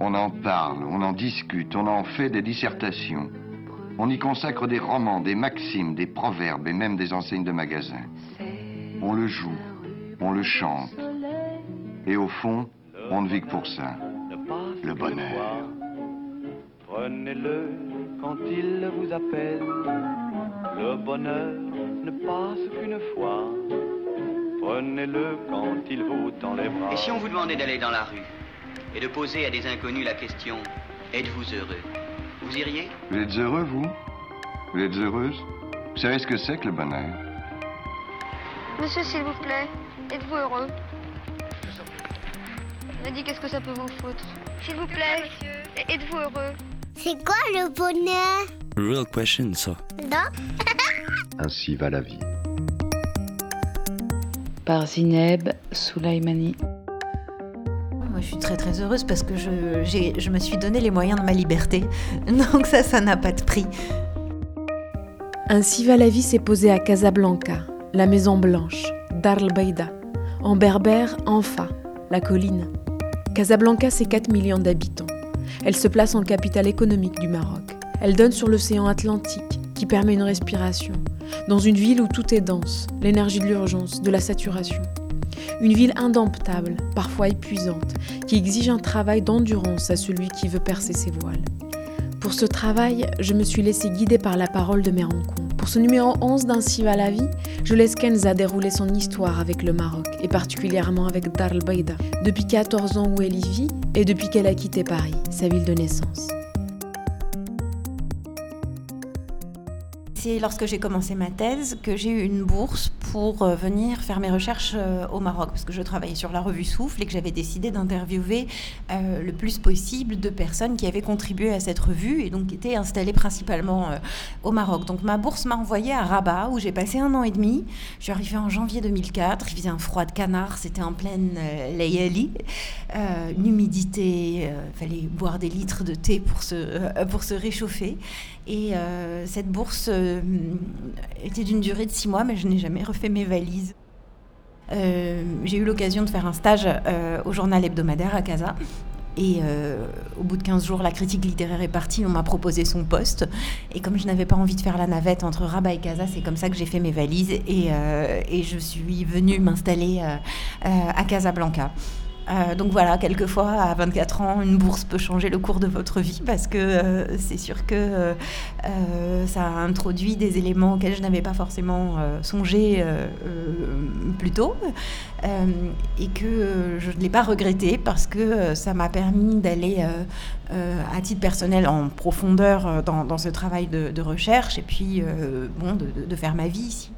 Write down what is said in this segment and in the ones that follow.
On en parle, on en discute, on en fait des dissertations. On y consacre des romans, des maximes, des proverbes et même des enseignes de magasins. On le joue, on le chante. Et au fond, on ne vit que pour ça. Le bonheur. Prenez-le quand il vous appelle. Le bonheur ne passe qu'une fois. Prenez-le quand il vous tend les bras. Et si on vous demandait d'aller dans la rue? Et de poser à des inconnus la question Êtes-vous heureux? Vous iriez? Vous êtes heureux, vous? Vous êtes heureuse? Vous savez ce que c'est que le bonheur? Monsieur, s'il vous plaît, êtes-vous heureux? M'a dit qu'est-ce que ça peut vous foutre. S'il vous plaît, êtes-vous heureux? C'est quoi le bonheur? Real question, ça. Non. Ainsi va la vie. Par Zineb Soulaimani. Très très heureuse parce que je, je me suis donné les moyens de ma liberté. Donc ça, ça n'a pas de prix. Ainsi va la vie s'est posée à Casablanca, la Maison Blanche, Dar el en berbère Anfa, la colline. Casablanca, c'est 4 millions d'habitants. Elle se place en capitale économique du Maroc. Elle donne sur l'océan Atlantique, qui permet une respiration, dans une ville où tout est dense, l'énergie de l'urgence, de la saturation. Une ville indomptable, parfois épuisante, qui exige un travail d'endurance à celui qui veut percer ses voiles. Pour ce travail, je me suis laissée guider par la parole de mes rencontres. Pour ce numéro 11 d'Ainsi va la vie, je laisse Kenza dérouler son histoire avec le Maroc, et particulièrement avec Dar el Baïda, depuis 14 ans où elle y vit et depuis qu'elle a quitté Paris, sa ville de naissance. C'est lorsque j'ai commencé ma thèse que j'ai eu une bourse pour euh, venir faire mes recherches euh, au Maroc, parce que je travaillais sur la revue Souffle et que j'avais décidé d'interviewer euh, le plus possible de personnes qui avaient contribué à cette revue et donc étaient installées principalement au Maroc. Donc ma bourse m'a envoyée à Rabat, où j'ai passé un an et demi. Je suis arrivée en janvier 2004, il faisait un froid de canard, c'était en pleine Layali, une humidité, il fallait boire des litres de thé pour se réchauffer. Et euh, cette bourse euh, était d'une durée de six mois, mais je n'ai jamais refait mes valises. Euh, j'ai eu l'occasion de faire un stage au journal hebdomadaire à Casa. Et au bout de 15 jours, la critique littéraire est partie, on m'a proposé son poste. Et comme je n'avais pas envie de faire la navette entre Rabat et Casa, c'est comme ça que j'ai fait mes valises et, et je suis venue m'installer à Casablanca. Euh, donc voilà, quelquefois à 24 ans, une bourse peut changer le cours de votre vie parce que euh, c'est sûr que euh, ça a introduit des éléments auxquels je n'avais pas forcément songé plus tôt et que je ne l'ai pas regretté parce que ça m'a permis d'aller à titre personnel en profondeur dans, ce travail de, recherche et puis bon, de faire ma vie ici.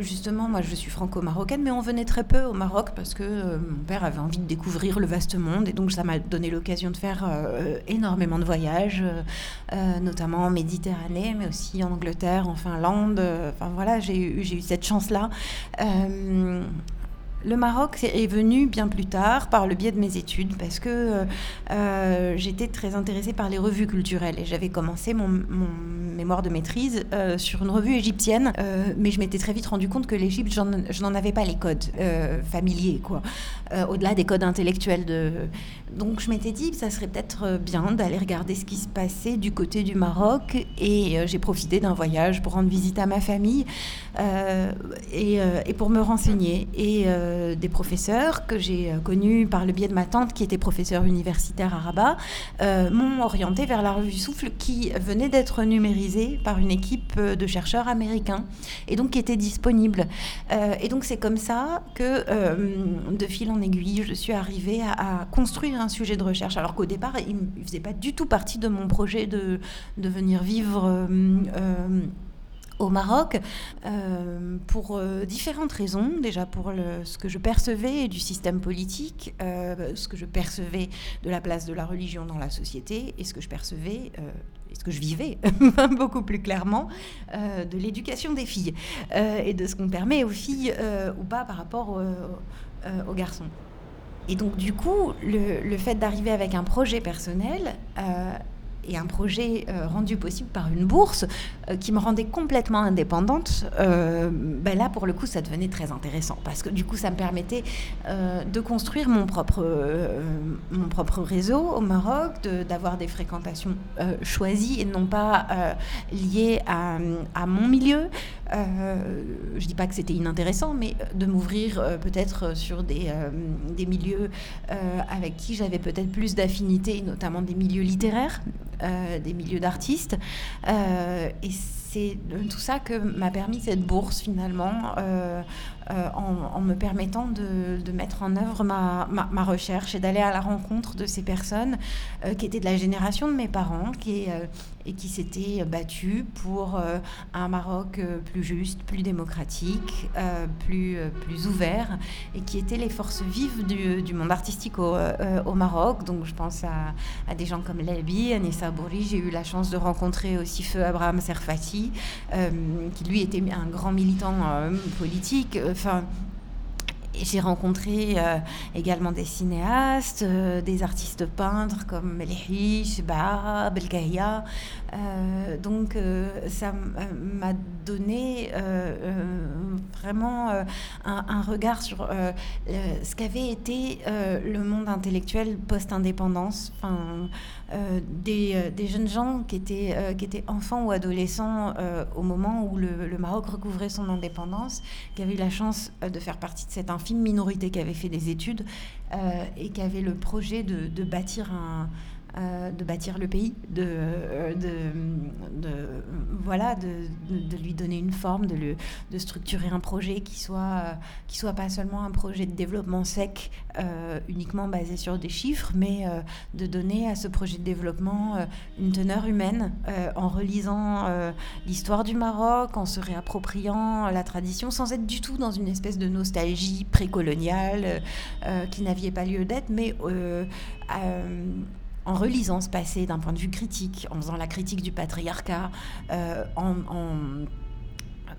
Justement, moi je suis franco-marocaine, mais on venait très peu au Maroc parce que euh, mon père avait envie de découvrir le vaste monde et donc ça m'a donné l'occasion de faire euh, énormément de voyages, euh, notamment en Méditerranée, mais aussi en Angleterre, en Finlande. Enfin voilà, j'ai eu, j'ai eu cette chance-là. Le Maroc est venu bien plus tard par le biais de mes études parce que euh, euh, j'étais très intéressée par les revues culturelles et j'avais commencé mon, mémoire de maîtrise euh, sur une revue égyptienne, mais je m'étais très vite rendu compte que l'Égypte, je n'en avais pas les codes familiers, quoi, au-delà des codes intellectuels. Donc je m'étais dit, ça serait peut-être bien d'aller regarder ce qui se passait du côté du Maroc et j'ai profité d'un voyage pour rendre visite à ma famille et, pour me renseigner. Euh, des professeurs que j'ai euh, connus par le biais de ma tante qui était professeure universitaire à Rabat euh, m'ont orienté vers la revue Souffle qui venait d'être numérisée par une équipe de chercheurs américains et donc qui était disponible. Et donc c'est comme ça que de fil en aiguille, je suis arrivée à, construire un sujet de recherche alors qu'au départ, il ne faisait pas du tout partie de mon projet de venir vivre. Au Maroc euh, pour euh, différentes raisons. Déjà pour ce que je percevais du système politique, euh, ce que je percevais de la place de la religion dans la société et ce que je percevais et ce que je vivais beaucoup plus clairement de l'éducation des filles et de ce qu'on permet aux filles ou pas par rapport aux garçons. Et donc du coup, le, le fait d'arriver avec un projet personnel et un projet rendu possible par une bourse qui me rendait complètement indépendante, ben là, pour le coup, ça devenait très intéressant parce que du coup, ça me permettait de construire mon propre, mon propre réseau au Maroc, d'avoir des fréquentations choisies et non pas liées à, mon milieu. je dis pas que c'était inintéressant, mais de m'ouvrir peut-être sur des, des milieux avec qui j'avais peut-être plus d'affinité, notamment des milieux littéraires, euh, des milieux d'artistes. Euh, et c'est tout ça que m'a permis cette bourse finalement, euh, en, me permettant de, mettre en œuvre ma, ma, recherche et d'aller à la rencontre de ces personnes qui étaient de la génération de mes parents, qui, et qui s'étaient battus pour un Maroc plus juste, plus démocratique, plus, plus ouvert, et qui étaient les forces vives du, monde artistique au, Maroc. Donc je pense à, des gens comme Labi, Anissa j'ai eu la chance de rencontrer aussi Feu Abraham Serfati, euh, qui lui était un grand militant euh, politique. J'ai rencontré euh, également des cinéastes, des artistes peintres comme Melhi, Bah, Belgaïa. Donc ça m'a donné vraiment un, regard sur ce qu'avait été le monde intellectuel post-indépendance. Enfin, euh, euh, des, jeunes gens qui étaient, euh, qui étaient enfants ou adolescents au moment où le, Maroc recouvrait son indépendance, qui avaient eu la chance de faire partie de cette infime minorité qui avait fait des études et qui avait le projet de bâtir un, euh, de bâtir le pays, de, euh, voilà, de, lui donner une forme, de structurer un projet qui soit, euh, qui soit pas seulement un projet de développement sec, uniquement basé sur des chiffres, mais de donner à ce projet de développement une teneur humaine en relisant l'histoire du Maroc, en se réappropriant la tradition, sans être du tout dans une espèce de nostalgie précoloniale qui n'avait pas lieu d'être, mais en relisant ce passé d'un point de vue critique, en faisant la critique du patriarcat, euh, en,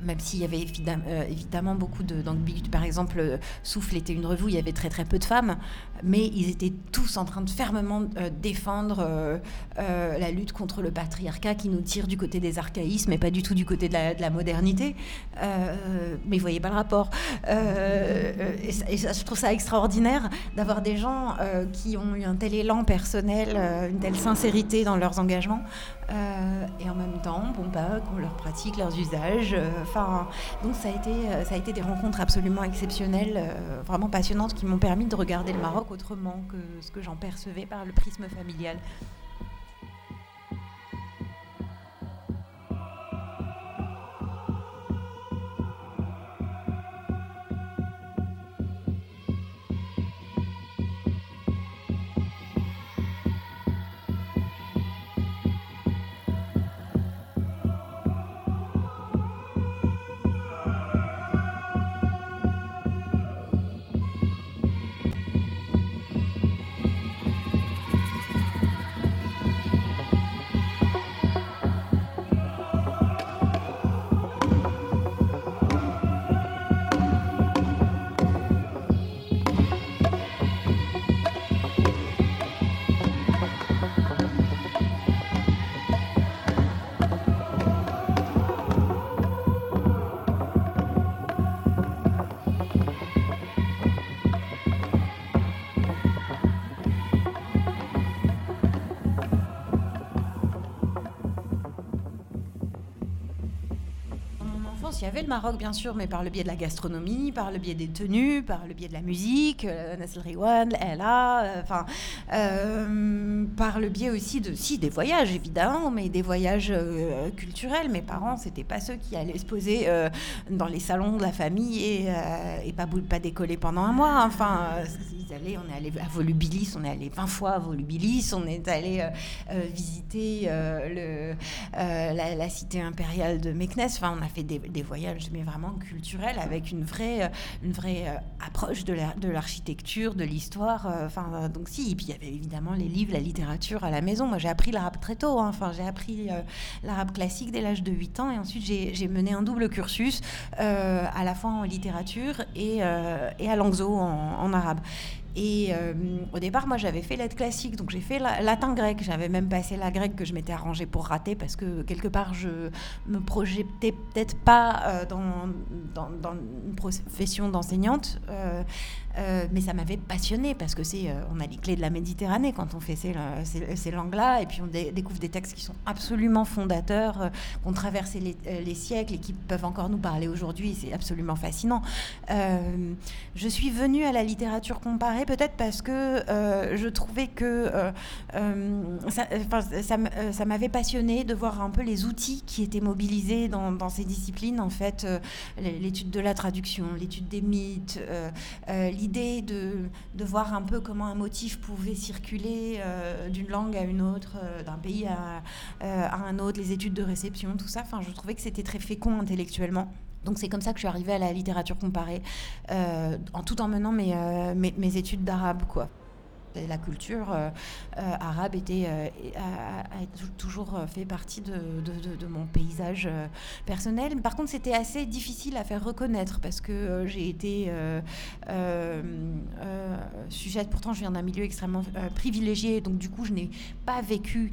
même s'il y avait euh, évidemment beaucoup d'ambiguïté. Par exemple, euh, Souffle était une revue il y avait très très peu de femmes, mais ils étaient tous en train de fermement défendre la lutte contre le patriarcat qui nous tire du côté des archaïsmes et pas du tout du côté de la, modernité. mais vous voyez pas le rapport. et, je trouve ça extraordinaire d'avoir des gens qui ont eu un tel élan personnel, une telle sincérité dans leurs engagements, et en même temps, bon, bah, qu'on leur pratique leurs usages Enfin, donc ça a été, euh, ça a été des rencontres absolument exceptionnelles, euh, vraiment passionnantes, qui m'ont permis de regarder le Maroc autrement que ce que j'en percevais par le prisme familial. Maroc, bien sûr, mais par le biais de la gastronomie, par le biais des tenues, par le biais de la musique, euh, Riwan, Ella, euh, enfin, euh, par le biais aussi de, si, des voyages, évidemment, mais des voyages culturels. Mes parents, c'était pas ceux qui allaient se poser dans les salons de la famille et, et pas, pas décoller pendant un mois. Enfin, on est allé à Volubilis, on est allé 20 fois à Volubilis, on est allé visiter le, la, cité impériale de Meknes. Enfin, on a fait des, des voyage, mais vraiment culturel, avec une vraie, euh, une vraie euh, approche de l'architecture, de l'histoire. Euh, enfin, donc si, et puis il y avait évidemment les livres, la littérature à la maison. Moi, j'ai appris l'arabe très tôt. Hein. Enfin, j'ai appris l'arabe classique dès l'âge de 8 ans, et ensuite j'ai mené un double cursus, à la fois en littérature et, à Langzo en arabe. Et au départ, moi, j'avais fait lettres classiques, donc j'ai fait latin-grec. J'avais même passé la grecque que je m'étais arrangée pour rater parce que quelque part, je me projetais peut-être pas dans, dans, dans, une profession d'enseignante. Euh, mais ça m'avait passionné parce que c'est, euh, on a les clés de la Méditerranée quand on fait ces, ces, ces langues-là, et puis on découvre des textes qui sont absolument fondateurs, euh, qui ont traversé les, les, siècles et qui peuvent encore nous parler aujourd'hui. C'est absolument fascinant. je suis venue à la littérature comparée peut-être parce que je trouvais que ça, ça, m'avait passionné de voir un peu les outils qui étaient mobilisés dans, ces disciplines, en fait, l'étude de la traduction, l'étude des mythes, de, de, voir un peu comment un motif pouvait circuler euh, d'une langue à une autre, euh, d'un pays à, euh, à, un autre, les études de réception, tout ça. Enfin, je trouvais que c'était très fécond intellectuellement. Donc c'est comme ça que je suis arrivée à la littérature comparée, en tout en menant mes, mes, mes études d'arabe, quoi la culture euh, euh, arabe était, euh, a, toujours fait partie de, mon paysage personnel. Par contre, c'était assez difficile à faire reconnaître parce que j'ai été sujette, pourtant je viens d'un milieu extrêmement privilégié, donc du coup je n'ai pas vécu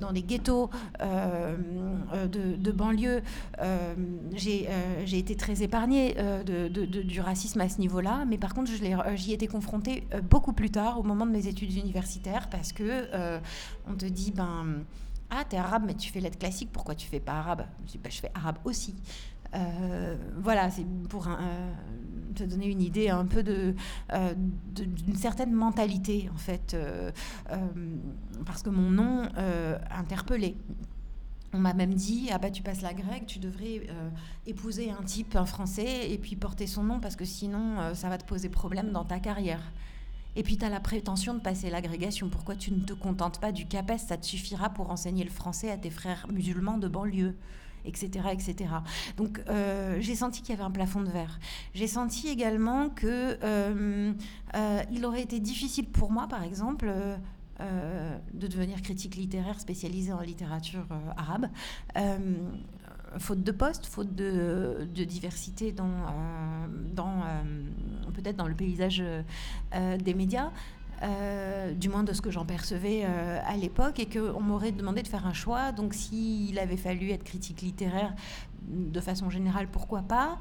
dans des ghettos de, banlieue. j'ai été très épargnée du racisme à ce niveau-là, mais par contre j'y étais confrontée beaucoup plus tard, au moment de mes études universitaires parce que euh, on te dit ben ah t'es arabe mais tu fais lettres classiques pourquoi tu fais pas arabe? Je dis ben, je fais arabe aussi euh, voilà, c'est pour euh, te donner une idée un peu de, d'une certaine mentalité, en fait, parce que mon nom interpellé. On m'a même dit, ah bah tu passes la grecque, tu devrais épouser un type, un français, et puis porter son nom, parce que sinon, ça va te poser problème dans ta carrière. Et puis tu as la prétention de passer l'agrégation. Pourquoi tu ne te contentes pas du CAPES? Ça te suffira pour enseigner le français à tes frères musulmans de banlieue etc. Donc euh, j'ai senti qu'il y avait un plafond de verre. J'ai senti également que euh, euh, il aurait été difficile pour moi, par exemple, de devenir critique littéraire spécialisée en littérature arabe faute de poste, faute de, diversité dans, dans peut-être dans le paysage des médias. Du moins de ce que j'en percevais à l'époque, et qu'on m'aurait demandé de faire un choix. Donc s'il avait fallu être critique littéraire de façon générale, pourquoi pas?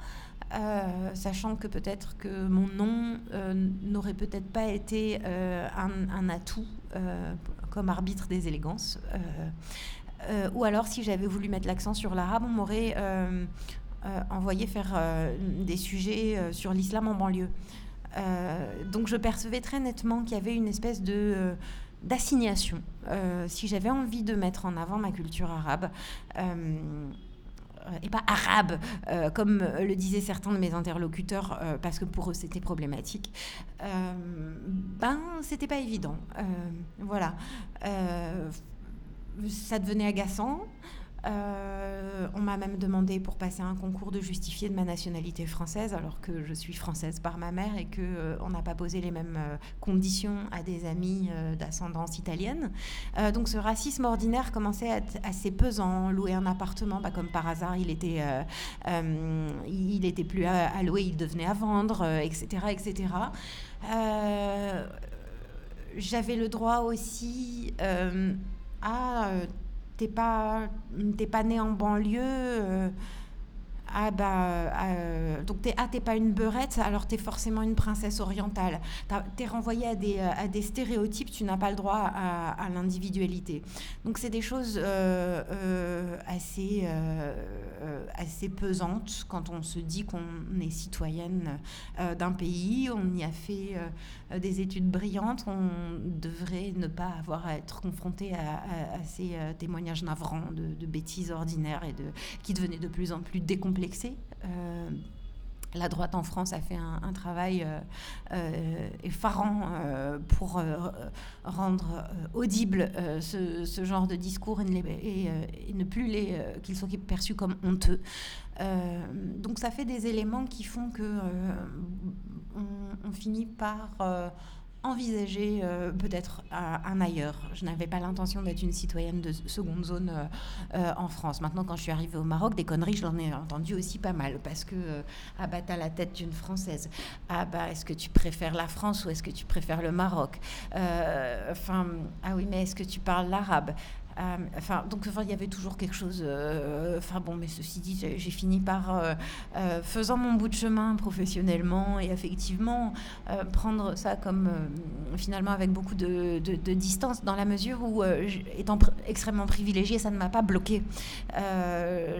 Sachant que peut-être que mon nom n'aurait peut-être pas été un, atout comme arbitre des élégances. Euh, ou alors, si j'avais voulu mettre l'accent sur l'arabe, on m'aurait euh, euh, envoyé faire des sujets sur l'islam en banlieue. Donc, je percevais très nettement qu'il y avait une espèce de d'assignation. si j'avais envie de mettre en avant ma culture arabe, et pas arabe, comme le disaient certains de mes interlocuteurs, parce que pour eux c'était problématique, ben c'était pas évident. voilà ça devenait agaçant. Euh, on m'a même demandé pour passer un concours de justifier de ma nationalité française, alors que je suis française par ma mère et que euh, on n'a pas posé les mêmes euh, conditions à des amis d'ascendance italienne. donc ce racisme ordinaire commençait à être assez pesant. Louer un appartement, bah, comme par hasard, il était, il était plus à, à, louer, il devenait à vendre, etc., etc. J'avais le droit aussi euh, t'es pas, t'es pas né en banlieue. Euh, ah bah euh, donc t'es ah pas une beurette alors t'es forcément une princesse orientale t'es renvoyé à des, à des stéréotypes tu n'as pas le droit à, à l'individualité donc c'est des choses assez assez pesantes quand on se dit qu'on est citoyenne d'un pays on y a fait euh, des études brillantes, on devrait ne pas avoir à être confronté à, ces euh, témoignages navrants de, bêtises ordinaires et qui devenaient de plus en plus décomplexés. Euh, la droite en France a fait un, travail effarant pour rendre audible ce, genre de discours et ne, plus les qu'ils soient perçus comme honteux. donc ça fait des éléments qui font que on, finit par euh, envisager peut-être un ailleurs. Je n'avais pas l'intention d'être une citoyenne de seconde zone en France. Maintenant, quand je suis arrivée au Maroc, des conneries, j'en ai entendu aussi pas mal parce que ah bah t'as la tête d'une française. Ah bah est-ce que tu préfères la France ou est-ce que tu préfères le Maroc? Enfin ah oui mais est-ce que tu parles l'arabe? euh, enfin, donc, enfin, il y avait toujours quelque chose. Euh, enfin, bon, mais ceci dit, j'ai fini par, euh, faisant mon bout de chemin professionnellement et effectivement, prendre ça comme finalement avec beaucoup de, distance, dans la mesure où, étant extrêmement privilégiée, ça ne m'a pas bloqué.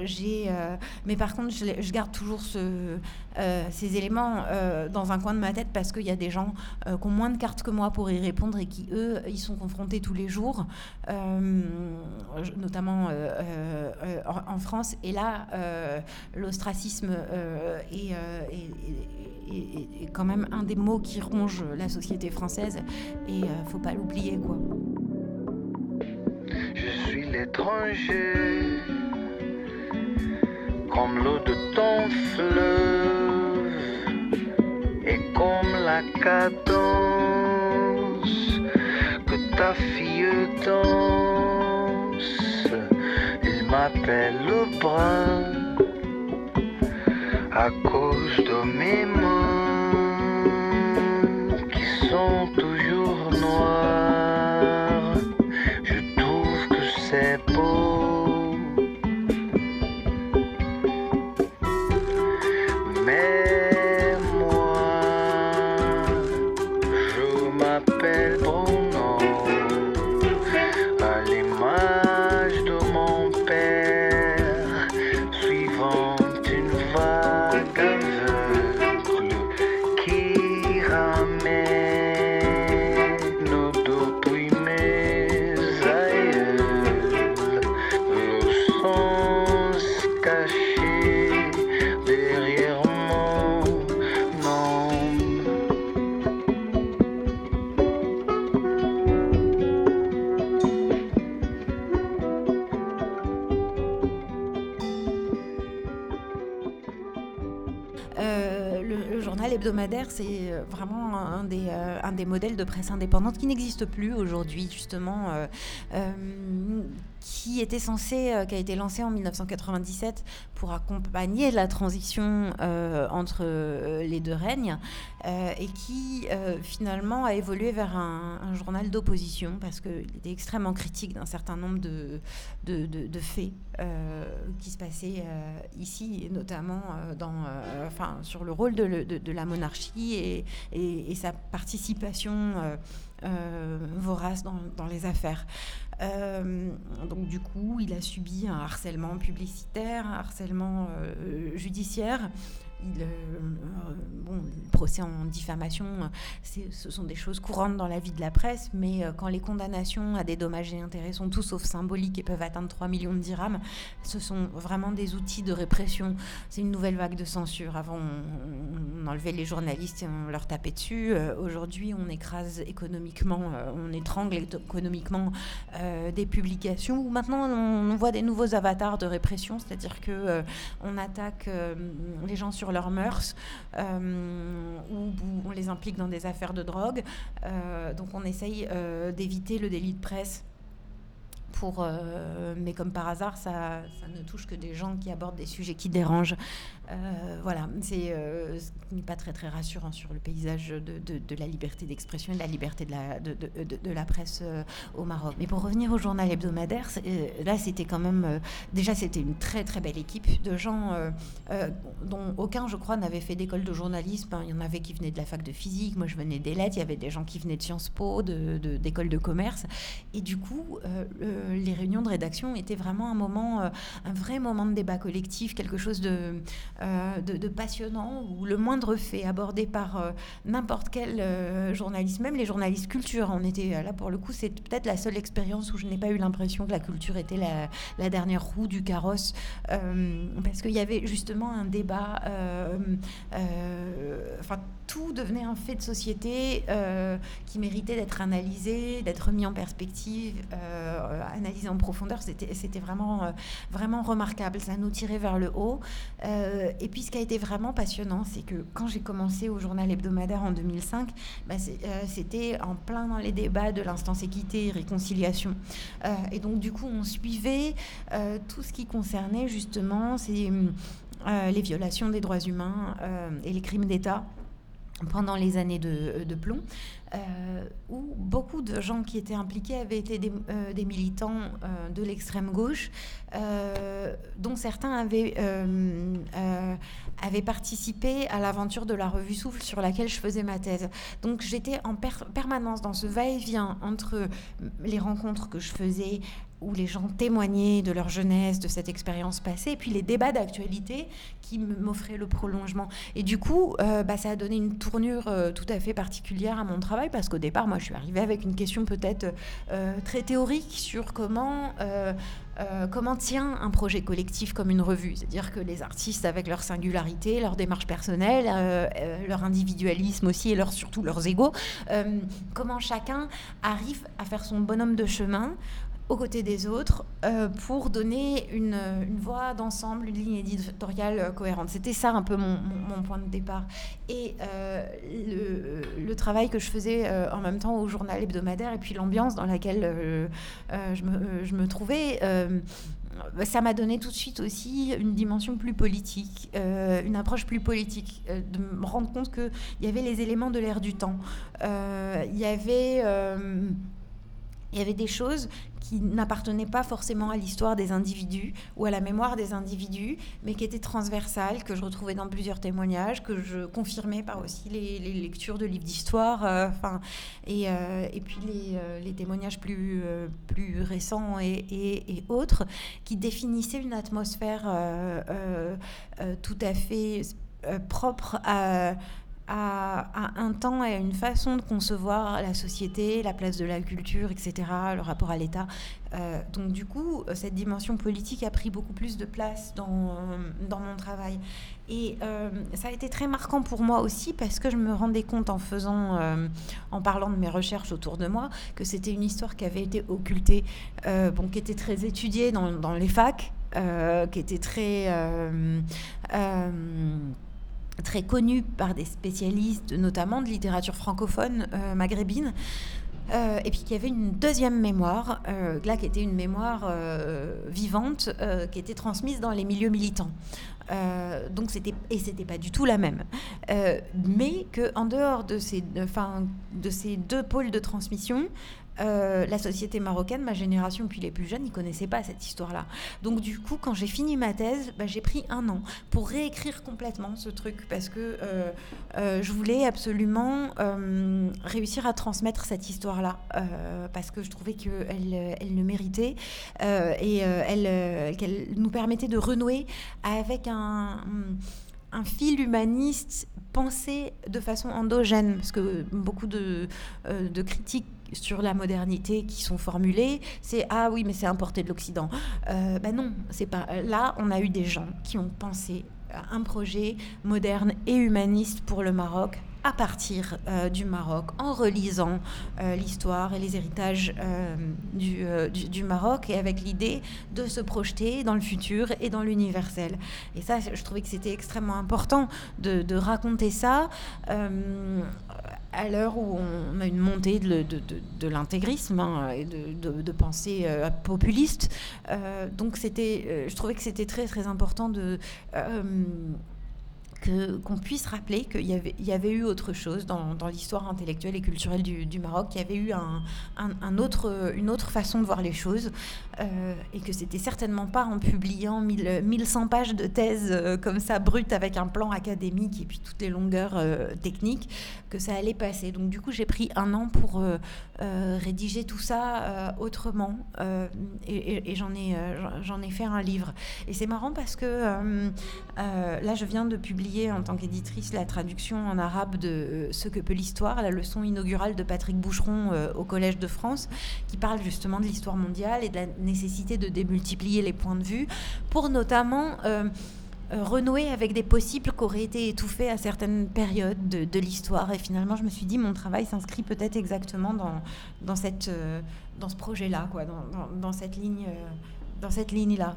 j'ai, mais par contre, je garde toujours ce, ces éléments dans un coin de ma tête parce qu'il y a des gens qui ont moins de cartes que moi pour y répondre et qui, eux, ils sont confrontés tous les jours. Euh, notamment euh, euh, en, France. Et là, l'ostracisme est, quand même un des mots qui ronge la société française. Et il ne faut pas l'oublier, quoi. Je suis l'étranger, comme l'eau de ton fleuve, cadence que ta fille danse. M'appelle le brun à cause de mes mains qui sont des modèles de presse indépendante qui n'existe plus aujourd'hui, justement, euh, qui était censé, qui a été lancé en 1997 pour accompagner la transition entre les deux règnes et qui finalement a évolué vers un, journal d'opposition parce qu'il était extrêmement critique d'un certain nombre de, de, de, faits qui se passaient ici, et notamment dans, enfin, sur le rôle de, de la monarchie et, et, sa participation euh, euh, vorace dans, les affaires. Euh, donc du coup, il a subi un harcèlement publicitaire, un harcèlement judiciaire. Il, bon, le procès en diffamation, ce sont des choses courantes dans la vie de la presse, mais quand les condamnations à des dommages et intérêts sont tout sauf symboliques et peuvent atteindre 3 millions de dirhams, ce sont vraiment des outils de répression. C'est une nouvelle vague de censure. Avant, on, enlevait les journalistes et on leur tapait dessus. Aujourd'hui, on écrase économiquement, on étrangle économiquement des publications. Maintenant, on, voit des nouveaux avatars de répression, c'est-à-dire que on attaque les gens sur leurs mœurs, euh, ou, on les implique dans des affaires de drogue. Euh, donc on essaye euh, d'éviter le délit de presse pour, mais comme par hasard, ça, ça, ne touche que des gens qui abordent des sujets qui dérangent. Euh, voilà, c'est euh, ce n'est pas très très rassurant sur le paysage de, de, la liberté d'expression et de la liberté de la, de, de la presse au Maroc. Mais pour revenir au journal hebdomadaire, là c'était quand même déjà c'était une très très belle équipe de gens dont aucun, je crois, n'avait fait d'école de journalisme. Il y en avait qui venaient de la fac de physique, moi je venais des lettres. Il y avait des gens qui venaient de Sciences Po, d'école de, commerce, et du coup les réunions de rédaction étaient vraiment un moment, euh, un vrai moment de débat collectif, quelque chose de, euh, de, passionnant, où le moindre fait abordé par euh, n'importe quel journaliste, même les journalistes culture, on était là pour le coup, c'est peut-être la seule expérience où je n'ai pas eu l'impression que la culture était la, la dernière roue du carrosse, parce qu'il y avait justement un débat, enfin tout devenait un fait de société qui méritait d'être analysé, d'être mis en perspective, analysé en profondeur. C'était vraiment, vraiment remarquable. Ça nous tirait vers le haut. Et puis, ce qui a été vraiment passionnant, c'est que quand j'ai commencé au journal hebdomadaire en 2005, bah, c'était en plein dans les débats de l'instance équité et réconciliation. et donc, du coup, on suivait tout ce qui concernait justement ces euh, les violations des droits humains euh, et les crimes d'État pendant les années de, plomb, euh, où beaucoup de gens qui étaient impliqués avaient été des, militants de l'extrême gauche, dont certains avaient participé à l'aventure de la revue Souffle sur laquelle je faisais ma thèse. Donc j'étais en permanence dans ce va-et-vient entre les rencontres que je faisais où les gens témoignaient de leur jeunesse, de cette expérience passée, et puis les débats d'actualité qui m'offraient le prolongement. Et du coup, euh, bah, ça a donné une tournure euh, tout à fait particulière à mon travail, parce qu'au départ, moi, je suis arrivée avec une question peut-être euh, très théorique sur comment... comment tient un projet collectif comme une revue C'est-à-dire que les artistes, avec leur singularité, leur démarche personnelle, leur individualisme aussi et leur, surtout leurs égaux, comment chacun arrive à faire son bonhomme de chemin aux côtés des autres euh, pour donner une, une voix d'ensemble, une ligne éditoriale euh, cohérente. C'était ça un peu mon, mon, point de départ. Et euh, le, le, travail que je faisais en même temps au journal hebdomadaire et puis l'ambiance dans laquelle je me, je, me, trouvais ça m'a donné tout de suite aussi une dimension plus politique, une approche plus politique, de me rendre compte qu'il y avait les éléments de l'ère du temps. Il y avait il y avait des choses qui n'appartenaient pas forcément à l'histoire des individus ou à la mémoire des individus, mais qui étaient transversales, que je retrouvais dans plusieurs témoignages, que je confirmais par aussi les, lectures de livres d'histoire, euh, et, euh, et, puis les, euh, les, témoignages plus, plus récents et, et, autres, qui définissaient une atmosphère tout à fait propre à à, un temps et à une façon de concevoir la société, la place de la culture, etc., le rapport à l'État. Euh, donc du coup, cette dimension politique a pris beaucoup plus de place dans, dans mon travail. Et euh, ça a été très marquant pour moi aussi parce que je me rendais compte en faisant, euh, en parlant de mes recherches autour de moi, que c'était une histoire qui avait été occultée, bon, qui était très étudiée dans, dans les facs, qui était très très connu par des spécialistes, notamment de littérature francophone euh, maghrébine. Euh, et puis qu'il y avait une deuxième mémoire, euh, là qui était une mémoire vivante, qui était transmise dans les milieux militants. donc c'était et c'était pas du tout la même, mais que en dehors de ces, enfin, de ces deux pôles de transmission, euh, la société marocaine, ma génération, puis les plus jeunes, ils connaissaient pas cette histoire-là. Donc du coup, quand j'ai fini ma thèse, bah, j'ai pris un an pour réécrire complètement ce truc parce que euh, euh, je voulais absolument réussir à transmettre cette histoire-là parce que je trouvais qu'elle elle le méritait et elle, qu'elle nous permettait de renouer avec un fil humaniste pensé de façon endogène, parce que beaucoup de critiques sur la modernité qui sont formulées, c'est ah oui mais c'est importé de l'Occident. Euh, ben non, c'est pas. Là, on a eu des gens qui ont pensé un projet moderne et humaniste pour le Maroc à partir euh, du Maroc, en relisant euh, l'histoire et les héritages du, du, Maroc, et avec l'idée de se projeter dans le futur et dans l'universel. Et ça, je trouvais que c'était extrêmement important de raconter ça à l'heure où on a une montée de, l'intégrisme hein, et de, pensée euh, populiste. Euh, donc c'était, euh, je trouvais que c'était très très important de qu'on puisse rappeler qu'il y avait, eu autre chose dans, l'histoire intellectuelle et culturelle du, Maroc, qu'il y avait eu une autre façon de voir les choses, euh, et que c'était certainement pas en publiant 1100 pages de thèse euh, comme ça, brute, avec un plan académique et puis toutes les longueurs euh, techniques, que ça allait passer. Donc du coup, j'ai pris un an pour rédiger tout ça autrement, et, j'en ai fait un livre. Et c'est marrant parce que là, je viens de publier en tant qu'éditrice la traduction en arabe de euh, Ce que peut l'histoire, la leçon inaugurale de Patrick Boucheron euh, au Collège de France, qui parle justement de l'histoire mondiale et de la nécessité de démultiplier les points de vue pour notamment... Euh, renouer avec des possibles qui auraient été étouffés à certaines périodes de, l'histoire. Et finalement, je me suis dit, mon travail s'inscrit peut-être exactement dans, dans, cette, dans ce projet-là, quoi, dans, dans, dans cette ligne-là.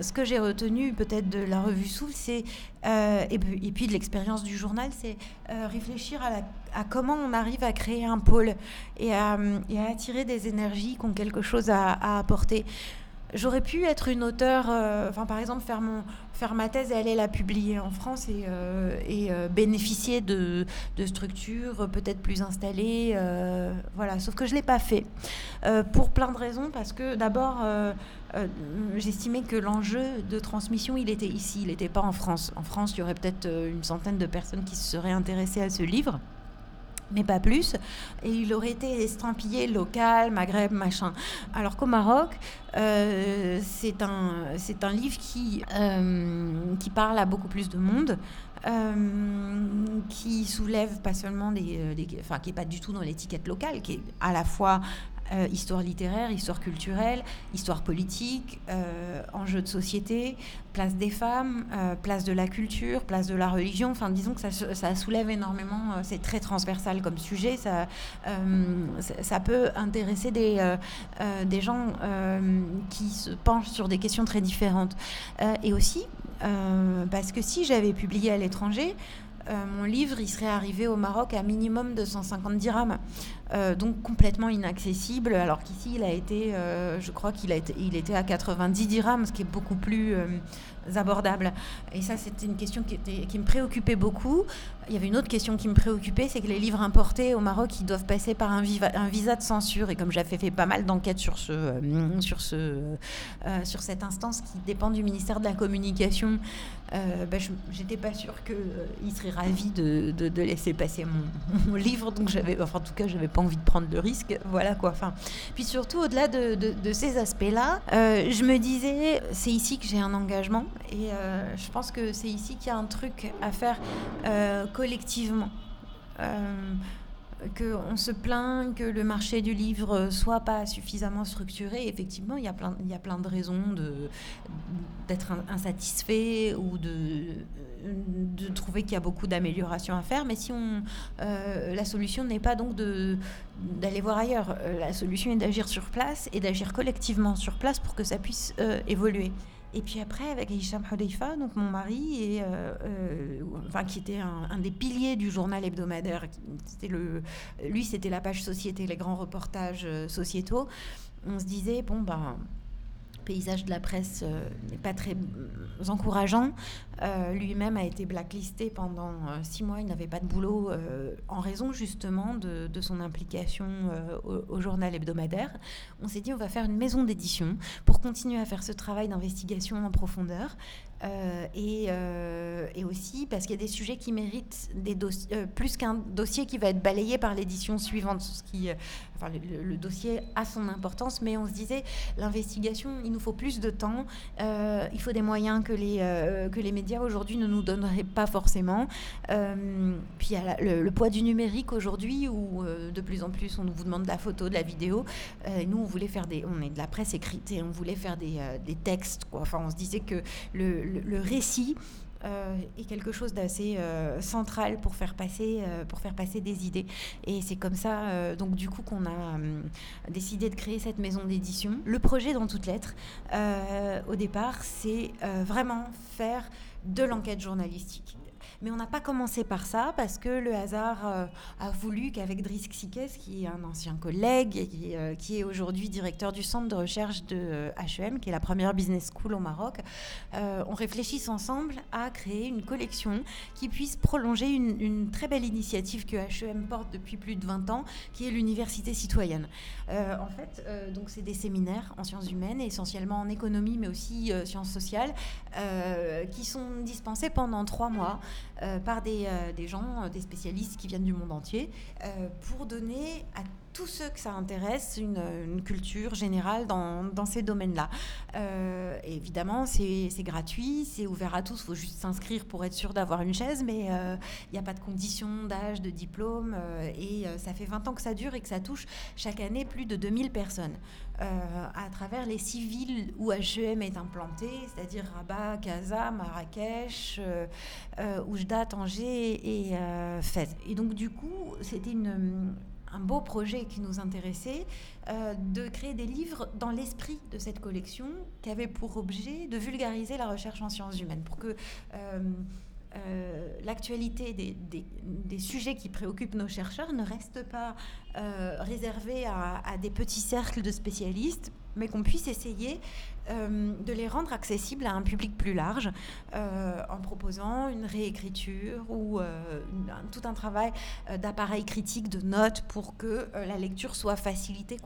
Ce que j'ai retenu peut-être de la revue Souffle, c'est euh, et, puis de l'expérience du journal, c'est euh, réfléchir à, comment on arrive à créer un pôle et à, attirer des énergies qui ont quelque chose à apporter. J'aurais pu être une auteure, euh, par exemple faire, mon, faire ma thèse et aller la publier en France et, et bénéficier de, de structures peut-être plus installées. voilà, sauf que je ne l'ai pas fait. pour plein de raisons, parce que d'abord, j'estimais que l'enjeu de transmission, il était ici, il n'était pas en France. En France, il y aurait peut-être une centaine de personnes qui se seraient intéressées à ce livre mais pas plus. Et il aurait été estampillé local, Maghreb, machin. Alors qu'au Maroc, euh, c'est un, un livre qui, euh, qui parle à beaucoup plus de monde. Euh, qui soulève pas seulement des, des enfin qui est pas du tout dans l'étiquette locale, qui est à la fois euh, histoire littéraire, histoire culturelle, histoire politique, euh, enjeux de société, place des femmes, euh, place de la culture, place de la religion. Enfin, disons que ça, soulève énormément, c'est très transversal comme sujet. Ça, peut intéresser des, gens qui se penchent sur des questions très différentes. et aussi, parce que si j'avais publié à l'étranger, mon livre, il serait arrivé au Maroc à minimum de 150 dirhams. Euh, donc complètement inaccessible, alors qu'ici il a été, euh, je crois qu'il a été, il était à 90 dirhams, ce qui est beaucoup plus euh, abordable. Et ça, c'était une question qui, me préoccupait beaucoup. Il y avait une autre question qui me préoccupait, c'est que les livres importés au Maroc, ils doivent passer par un, un visa de censure. Et comme j'avais fait pas mal d'enquêtes sur ce, sur ce, sur cette instance qui dépend du ministère de la Communication, ben, j'étais pas sûre qu'il serait ravi de, de, laisser passer mon, mon livre. Donc j'avais, enfin en tout cas, j'avais envie de prendre de risques. Voilà quoi. Enfin, puis surtout, au-delà de, ces aspects-là, euh, je me disais, c'est ici que j'ai un engagement et euh, je pense que c'est ici qu'il y a un truc à faire euh, collectivement qu'on se plaint que le marché du livre soit pas suffisamment structuré. Effectivement, il y a plein, il y a plein de raisons d'être insatisfait ou de, de trouver qu'il y a beaucoup d'améliorations à faire. Mais si on, euh, la solution n'est pas donc d'aller voir ailleurs. Euh, la solution est d'agir sur place et d'agir collectivement sur place pour que ça puisse euh, évoluer. Et puis après, avec Hicham Hodeifa, donc mon mari, et, euh, enfin, qui était un, des piliers du journal hebdomadaire, c'était le, lui, c'était la page société, les grands reportages sociétaux. On se disait, bon, ben paysage de la presse n'est pas très encourageant. Euh, lui-même a été blacklisté pendant six mois. Il n'avait pas de boulot en raison justement de, son implication au, journal hebdomadaire. On s'est dit on va faire une maison d'édition pour continuer à faire ce travail d'investigation en profondeur. et, aussi parce qu'il y a des sujets qui méritent plus qu'un dossier qui va être balayé par l'édition suivante. Ce qui, le, dossier a son importance, mais on se disait l'investigation, il nous faut plus de temps, euh, il faut des moyens que les, euh, que les médias aujourd'hui ne nous donneraient pas forcément. Euh, puis il y a le, poids du numérique aujourd'hui où de plus en plus on vous demande de la photo, de la vidéo. nous, on voulait faire des, on est de la presse écrite et on voulait faire des, des textes. Quoi. Enfin, on se disait que le, le récit euh, est quelque chose d'assez euh, central pour faire passer euh, pour faire passer des idées et c'est comme ça donc du coup qu'on a décidé de créer cette maison d'édition le projet dans toutes lettres au départ c'est vraiment faire de l'enquête journalistique mais on n'a pas commencé par ça parce que le hasard euh, a voulu qu'avec Driss Xikes, qui est un ancien collègue et qui, euh, est aujourd'hui directeur du centre de recherche de HEM, euh, qui est la première business school au Maroc, on réfléchisse ensemble à créer une collection qui puisse prolonger une, très belle initiative que HEM porte depuis plus de 20 ans, qui est l'université citoyenne. en fait, donc c'est des séminaires en sciences humaines, essentiellement en économie, mais aussi sciences sociales, qui sont dispensés pendant trois mois par des, euh, gens, euh, des spécialistes qui viennent du monde entier, pour donner à tous ceux que ça intéresse une, culture générale dans, ces domaines-là. évidemment, c'est gratuit, c'est ouvert à tous, il faut juste s'inscrire pour être sûr d'avoir une chaise, mais il n'y a pas de condition d'âge, de diplôme, et ça fait 20 ans que ça dure et que ça touche chaque année plus de 2000 personnes. à travers les six villes où HEM est implanté, c'est-à-dire Rabat, Casa, Marrakech, Oujda, Tanger et Fès. Et donc du coup, c'était une un beau projet qui nous intéressait, euh, de créer des livres dans l'esprit de cette collection qui avait pour objet de vulgariser la recherche en sciences humaines, pour que euh, euh, l'actualité des, sujets qui préoccupent nos chercheurs ne reste pas réservée à, à, des petits cercles de spécialistes, mais qu'on puisse essayer euh, de les rendre accessibles à un public plus large euh, en proposant une réécriture ou euh, tout un travail d'appareil critique, de notes pour que la lecture soit facilitée,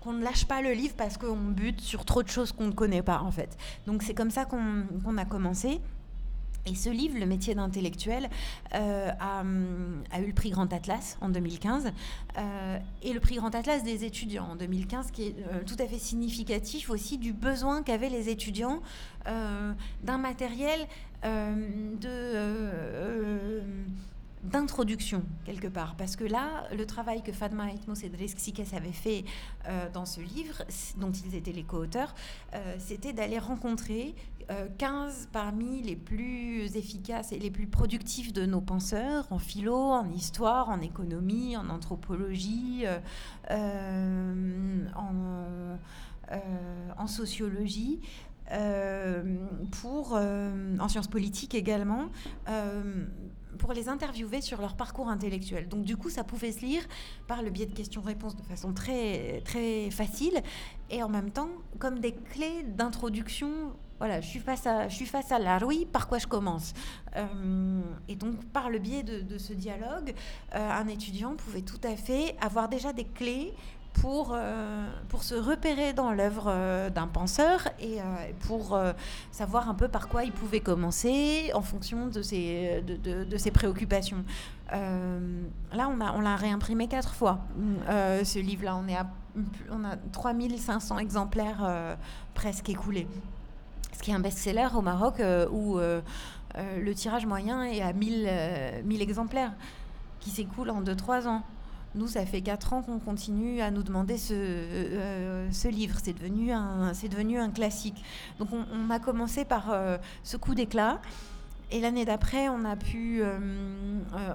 qu'on ne lâche pas le livre parce qu'on bute sur trop de choses qu'on ne connaît pas en fait. Donc c'est comme ça qu'on a commencé. Et ce livre, Le métier d'intellectuel, euh, a, eu le prix Grand Atlas en 2015 euh, et le prix Grand Atlas des étudiants en 2015, qui est euh, tout à fait significatif aussi du besoin qu'avaient les étudiants d'un matériel de d'introduction quelque part. Parce que là le travail que Fadma Etmos et Drisk Sikes avaient fait euh, dans ce livre dont ils étaient les co-auteurs euh, c'était d'aller rencontrer 15 euh, parmi les plus efficaces et les plus productifs de nos penseurs en philo, en histoire, en économie, en anthropologie, en, en sociologie pour, en sciences politiques également, pour les interviewer sur leur parcours intellectuel. Donc du coup, ça pouvait se lire par le biais de questions-réponses de façon très, très facile et en même temps comme des clés d'introduction. Voilà, je suis face à, je suis face à l'art. Oui, par quoi je commence Et donc, par le biais de, de ce dialogue, un étudiant pouvait tout à fait avoir déjà des clés pour, euh, pour se repérer dans l'œuvre euh, d'un penseur et euh, pour savoir un peu par quoi il pouvait commencer en fonction de ses, de, de, ses préoccupations. là, on l'a on réimprimé quatre fois, ce livre-là. On, est on a 3500 exemplaires presque écoulés. Ce qui est un best-seller au Maroc où le tirage moyen est à 1000, 1000 exemplaires qui s'écoulent en 2-3 ans. Nous, ça fait quatre ans qu'on continue à nous demander ce, euh, livre. C'est devenu, un, devenu un classique. Donc on, a commencé par euh, ce coup d'éclat. Et l'année d'après, on, a pu, euh,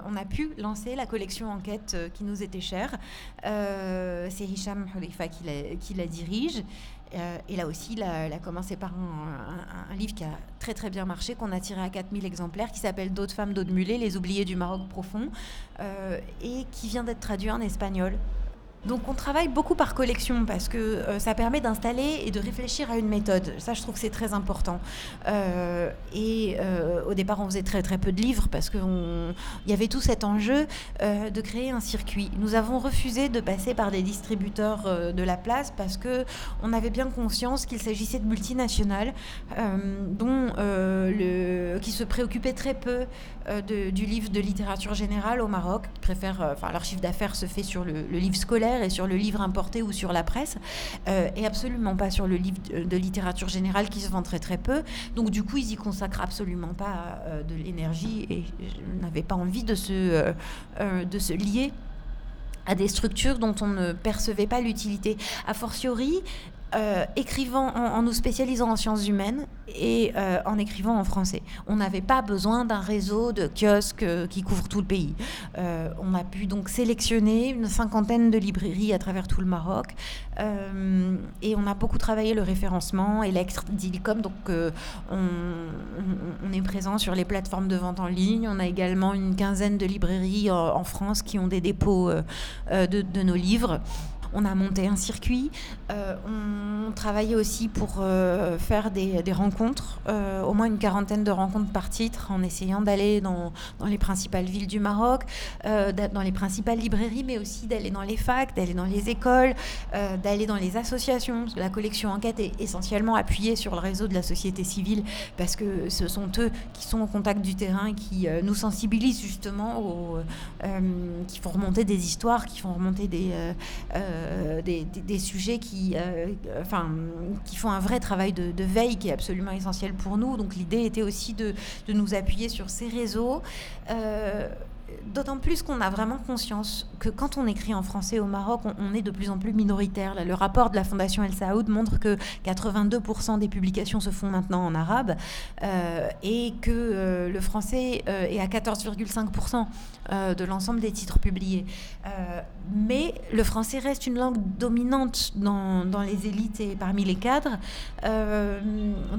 on a pu lancer la collection Enquête qui nous était chère. C'est Hicham Khalifa qui qui la dirige. Euh, et là aussi, il a, commencé par un, livre qui a très très bien marché, qu'on a tiré à 4000 exemplaires, qui s'appelle D'autres femmes, d'autres mulets, les oubliés du Maroc profond, euh, et qui vient d'être traduit en espagnol. Donc on travaille beaucoup par collection parce que euh, ça permet d'installer et de réfléchir à une méthode. Ça, je trouve que c'est très important. Euh, et euh, au départ, on faisait très très peu de livres parce qu'il y avait tout cet enjeu de créer un circuit. Nous avons refusé de passer par des distributeurs de la place parce que on avait bien conscience qu'il s'agissait de multinationales qui se préoccupaient très peu du livre de littérature générale au Maroc. préfèrent, enfin, leur d'affaires se fait sur le livre scolaire et sur le livre importé ou sur la presse, euh, et absolument pas sur le livre de littérature générale qui se vend très très peu. Donc du coup, ils y consacrent absolument pas euh, de l'énergie et je pas envie de se, euh, de se lier à des structures dont on ne percevait pas l'utilité. A fortiori, euh, écrivant en, nous spécialisant en sciences humaines et euh, en écrivant en français. On n'avait pas besoin d'un réseau de kiosques euh, qui couvre tout le pays. on a pu donc sélectionner une cinquantaine de librairies à travers tout le Maroc et on a beaucoup travaillé le référencement et l'ex-dilicom. Donc on, est présent sur les plateformes de vente en ligne. On a également une quinzaine de librairies en, France qui ont des dépôts de nos livres. On a monté un circuit. Euh, on travaillait aussi pour euh, faire des, rencontres, euh, au moins une quarantaine de rencontres par titre, en essayant d'aller dans, les principales villes du Maroc, dans les principales librairies, mais aussi d'aller dans les facs, d'aller dans les écoles, d'aller dans les associations. La collection Enquête est essentiellement appuyée sur le réseau de la société civile, parce que ce sont eux qui sont au contact du terrain, qui nous sensibilisent justement, qui font remonter des histoires, qui font remonter des des, sujets qui, euh, enfin, qui font un vrai travail de, veille qui est absolument essentiel pour nous. Donc l'idée était aussi de, nous appuyer sur ces réseaux. Euh, D'autant plus qu'on a vraiment conscience que quand on écrit en français au Maroc, on, est de plus en plus minoritaire. le rapport de la Fondation El Saoud montre que 82% des publications se font maintenant en arabe euh, et que euh, le français euh, est à 14,5% de l'ensemble des titres publiés. Mais le français reste une langue dominante dans, dans, les élites et parmi les cadres.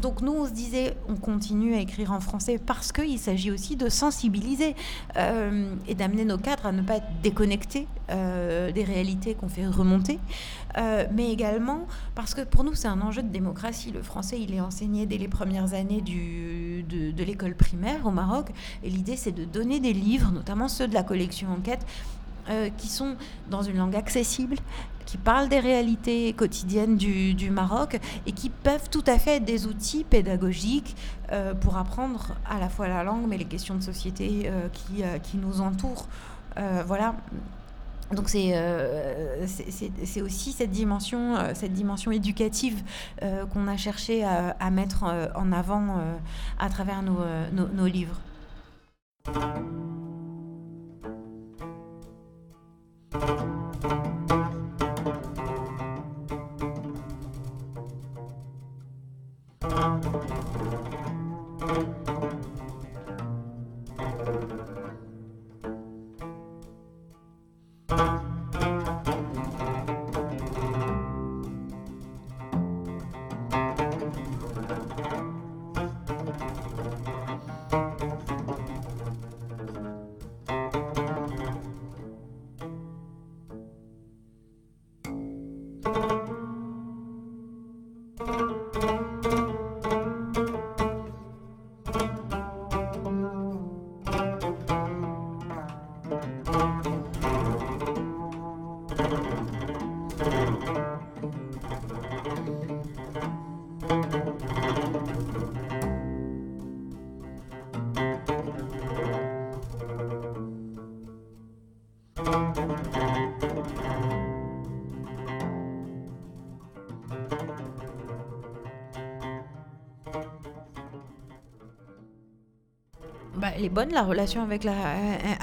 donc nous, on se disait, on continue à écrire en français parce qu'il s'agit aussi de sensibiliser et d'amener nos cadres à ne pas être déconnectés euh, des réalités qu'on fait remonter, euh, mais également parce que pour nous c'est un enjeu de démocratie. Le français il est enseigné dès les premières années du, de, l'école primaire au Maroc, et l'idée c'est de donner des livres, notamment ceux de la collection Enquête, euh, qui sont dans une langue accessible, qui parlent des réalités quotidiennes du, Maroc et qui peuvent tout à fait être des outils pédagogiques euh, pour apprendre à la fois la langue, mais les questions de société euh, qui, nous entourent. voilà. Donc c'est c'est aussi cette dimension, cette dimension éducative qu'on a cherché à, mettre en avant à travers nos, nos livres. Thank you. Bah, elle est bonne la relation avec la,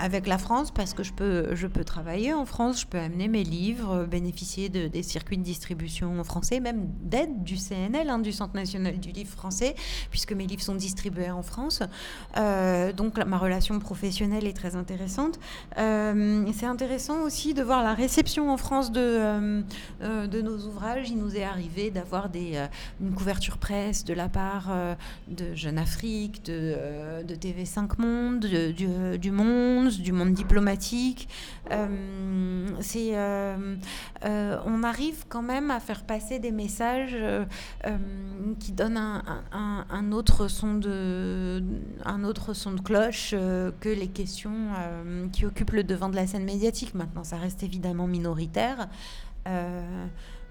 avec la France parce que je peux, je peux travailler en France, je peux amener mes livres, bénéficier de, des circuits de distribution français, même d'aide du CNL, hein, du Centre national du livre français, puisque mes livres sont distribués en France. Euh, donc ma relation professionnelle est très intéressante. Euh, c'est intéressant aussi de voir la réception en France de, euh, de nos ouvrages. Il nous est arrivé d'avoir une couverture presse de la part de Jeune Afrique, de, de TV5 Du, Monde, du monde diplomatique. Euh, euh, euh, on arrive quand même à faire passer des messages qui donnent un autre son de cloche que les questions qui occupent le devant de la scène médiatique. Maintenant, ça reste évidemment minoritaire.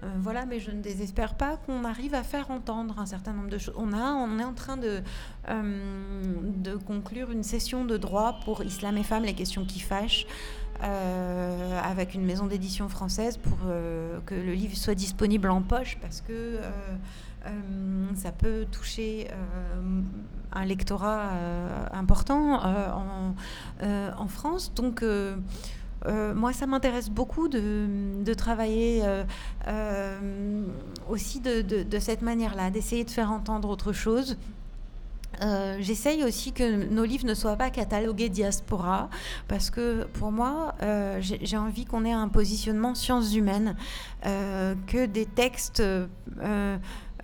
Euh, voilà, mais je ne désespère pas qu'on arrive à faire entendre un certain nombre de choses. On, a, on est en train de, euh, de conclure une session de droit pour Islam et femmes, les questions qui fâchent. Euh, avec une maison d'édition française pour que le livre soit disponible en poche parce que ça peut toucher un lectorat important en, en, France. Donc euh, moi, ça m'intéresse beaucoup de, travailler euh, euh, aussi de, cette manière-là, d'essayer de faire entendre autre chose. J'essaye aussi que nos livres ne soient pas catalogués diaspora, parce que pour moi, j'ai envie qu'on ait un positionnement sciences humaines, que des textes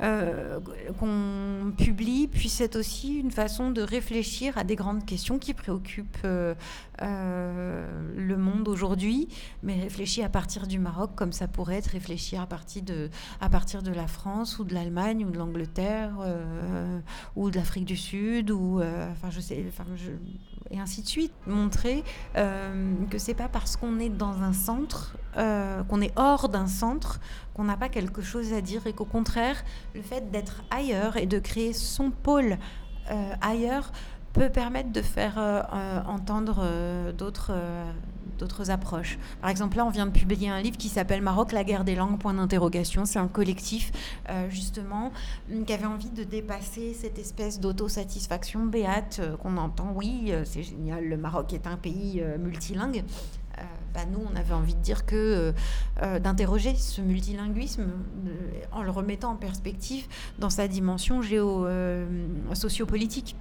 euh, qu'on publie puisse être aussi une façon de réfléchir à des grandes questions qui préoccupent euh, euh, le monde aujourd'hui, mais réfléchir à partir du Maroc comme ça pourrait être réfléchi à partir de, à partir de la France ou de l'Allemagne ou de l'Angleterre ou de l'Afrique du Sud ou enfin je sais, et ainsi de suite. Montrer que c'est pas parce qu'on est dans un centre, qu'on est hors d'un centre, qu'on n'a pas quelque chose à dire et qu'au contraire, le fait d'être ailleurs et de créer son pôle euh, ailleurs peut permettre de faire euh, euh, entendre d'autres d'autres approches. Par exemple, là, on vient de publier un livre qui s'appelle Maroc, la guerre des langues, point d'interrogation. C'est un collectif, justement, qui avait envie de dépasser cette espèce d'autosatisfaction béate qu'on entend. Oui, c'est génial, le Maroc est un pays multilingue. Bah, nous, on avait envie de dire que d'interroger ce multilinguisme en le remettant en perspective dans sa dimension géo-sociopolitique